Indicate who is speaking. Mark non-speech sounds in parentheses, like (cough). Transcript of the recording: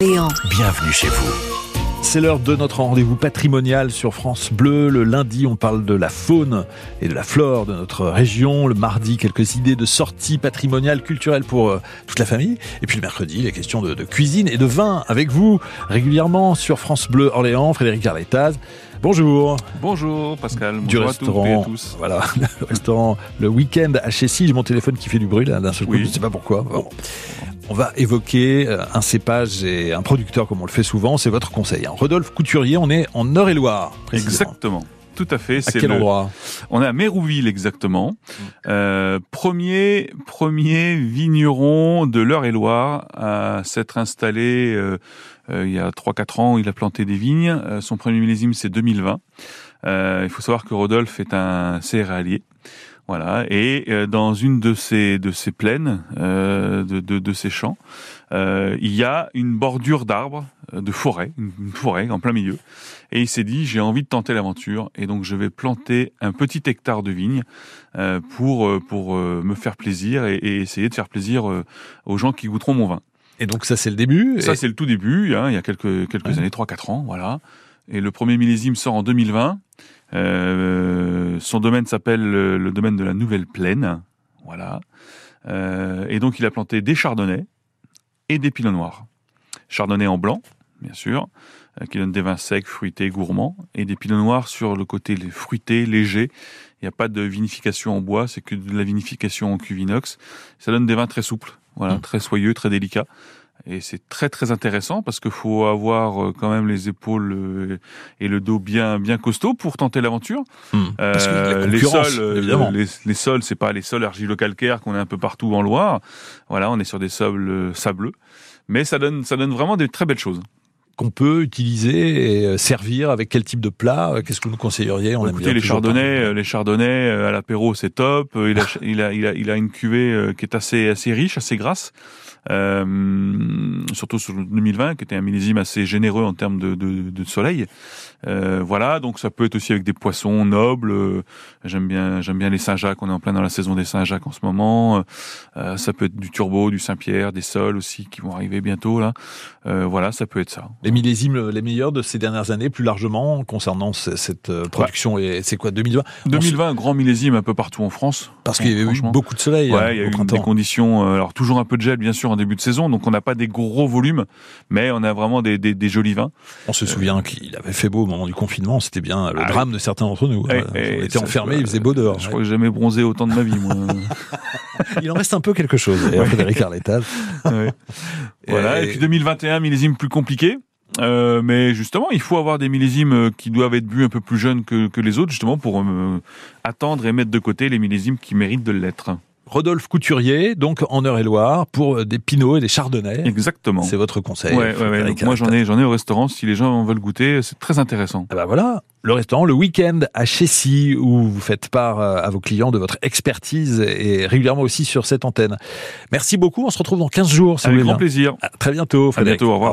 Speaker 1: Léon.
Speaker 2: Bienvenue chez vous.
Speaker 3: C'est l'heure de notre rendez-vous patrimonial sur France Bleu. Le lundi, on parle de la faune et de la flore de notre région. Le mardi, quelques idées de sorties patrimoniales, culturelles pour euh, toute la famille. Et puis le mercredi, les questions de, de cuisine et de vin avec vous régulièrement sur France Bleu Orléans. Frédéric Arletaz. Bonjour.
Speaker 4: Bonjour Pascal,
Speaker 3: Du
Speaker 4: bonjour à toutes et
Speaker 3: restaurant,
Speaker 4: à tous.
Speaker 3: voilà, (laughs) le restaurant Le Week-end à Chessy. J'ai mon téléphone qui fait du bruit là d'un seul coup.
Speaker 4: Oui.
Speaker 3: Je ne sais pas pourquoi. Bon. On va évoquer euh, un cépage et un producteur comme on le fait souvent. C'est votre conseil. hein. Rodolphe Couturier, on est en Eure-et-Loire.
Speaker 4: Exactement. Tout à fait.
Speaker 3: À quel
Speaker 4: le-
Speaker 3: endroit?
Speaker 4: On est à Mérouville exactement. Euh, premier premier vigneron de l'Eure-et-Loire à s'être installé euh, euh, il y a 3-4 ans. Il a planté des vignes. Euh, son premier millésime c'est 2020. Euh, il faut savoir que Rodolphe est un céréalier. Voilà, et euh, dans une de ces de ces plaines, euh, de, de, de ces champs, euh, il y a une bordure d'arbres, euh, de forêt, une, forêt en plein milieu. Et il s'est dit, j'ai envie de tenter l'aventure, et donc je vais planter un petit hectare de vignes euh, pour euh, pour euh, me faire plaisir et, et essayer de faire plaisir aux gens qui goûteront mon vin.
Speaker 3: Et donc ça, c'est le début.
Speaker 4: Ça, c'est le tout début, hein, il y a quelques, quelques
Speaker 3: Ouais.
Speaker 4: années, 3-4 ans, voilà. Et le premier millésime sort en 2020. Euh, son domaine s'appelle le domaine de la Nouvelle Plaine, voilà. Euh, et donc, il a planté des chardonnays et des pinots noirs. Chardonnay en blanc, bien sûr, euh, qui donne des vins secs, fruités, gourmands, et des pinots noirs sur le côté fruité, léger. Il n'y a pas de vinification en bois, c'est que de la vinification en cuve inox. Ça donne des vins très souples, voilà,
Speaker 3: Mm.
Speaker 4: très soyeux, très délicats. Et c'est très très intéressant parce qu'il faut avoir euh, quand même les épaules euh, et le dos bien bien costaud pour tenter l'aventure.
Speaker 3: La
Speaker 4: Euh, les sols, euh,
Speaker 3: évidemment.
Speaker 4: les, les sols, c'est pas les sols argilo-calcaires qu'on a un peu partout en Loire. Voilà, on est sur des sols sableux, mais ça donne ça donne vraiment des très belles choses.
Speaker 3: Qu'on peut utiliser et euh, servir avec quel type de plat euh, Qu'est-ce que vous nous conseilleriez? On
Speaker 4: écoutez,
Speaker 3: bien
Speaker 4: les chardonnays, euh, les chardonnays euh, à l'apéro, c'est top. Euh, Il a, il a, il a, il a une cuvée euh, qui est assez, assez riche, assez grasse. Euh, surtout sur le 2020, qui était un millésime assez généreux en termes de, de, de soleil. Euh, voilà, donc ça peut être aussi avec des poissons nobles. Euh, J'aime bien, j'aime bien les Saint-Jacques. On est en plein dans la saison des Saint-Jacques en ce moment. Euh, ça peut être du Turbo, du Saint-Pierre, des sols aussi qui vont arriver bientôt là. Euh, voilà, ça peut être ça.
Speaker 3: Les millésimes les meilleurs de ces dernières années, plus largement, concernant ce- cette euh, production. Et c'est quoi, 2020 On
Speaker 4: 2020, grand millésime un peu partout en France.
Speaker 3: Parce qu'il y avait eu beaucoup de soleil hein,
Speaker 4: il y a
Speaker 3: au
Speaker 4: eu des conditions. euh, alors toujours un peu de gel, bien sûr, en début de saison, donc on n'a pas des gros volumes, mais on a vraiment des, des, des jolis vins.
Speaker 3: On se souvient qu'il avait fait beau au moment du confinement. C'était bien le
Speaker 4: Ah
Speaker 3: drame de certains d'entre nous.
Speaker 4: Et-
Speaker 3: Euh,
Speaker 4: et
Speaker 3: on était enfermés, il faisait beau dehors.
Speaker 4: Je crois que j'ai jamais bronzé autant de ma vie, moi. (laughs)
Speaker 3: Il en reste un peu quelque chose. (laughs) Frédéric Arletaz.
Speaker 4: Ouais. Voilà. Et...
Speaker 3: Et-
Speaker 4: puis 2021, millésime plus compliqué. Euh, mais justement, il faut avoir des millésimes euh, qui doivent être bu un peu plus jeunes que, que les autres, justement, pour euh, attendre et mettre de côté les millésimes qui méritent de l'être.
Speaker 3: Rodolphe Couturier, donc en Eure-et-Loire, pour euh, des pinots et des chardonnays.
Speaker 4: Exactement.
Speaker 3: C'est votre conseil.
Speaker 4: Ouais, ouais, ouais. Donc, moi, j'en ai, j'en ai au restaurant. Si les gens veulent goûter, c'est très intéressant.
Speaker 3: Ah bah voilà, le restaurant Le Week-end à Chessy, où vous faites part à vos clients de votre expertise et régulièrement aussi sur cette antenne. Merci beaucoup, on se retrouve dans 15 jours. si
Speaker 4: Avec grand
Speaker 3: bien.
Speaker 4: plaisir.
Speaker 3: À très bientôt,
Speaker 4: À
Speaker 3: Frédéric.
Speaker 4: bientôt. Au revoir.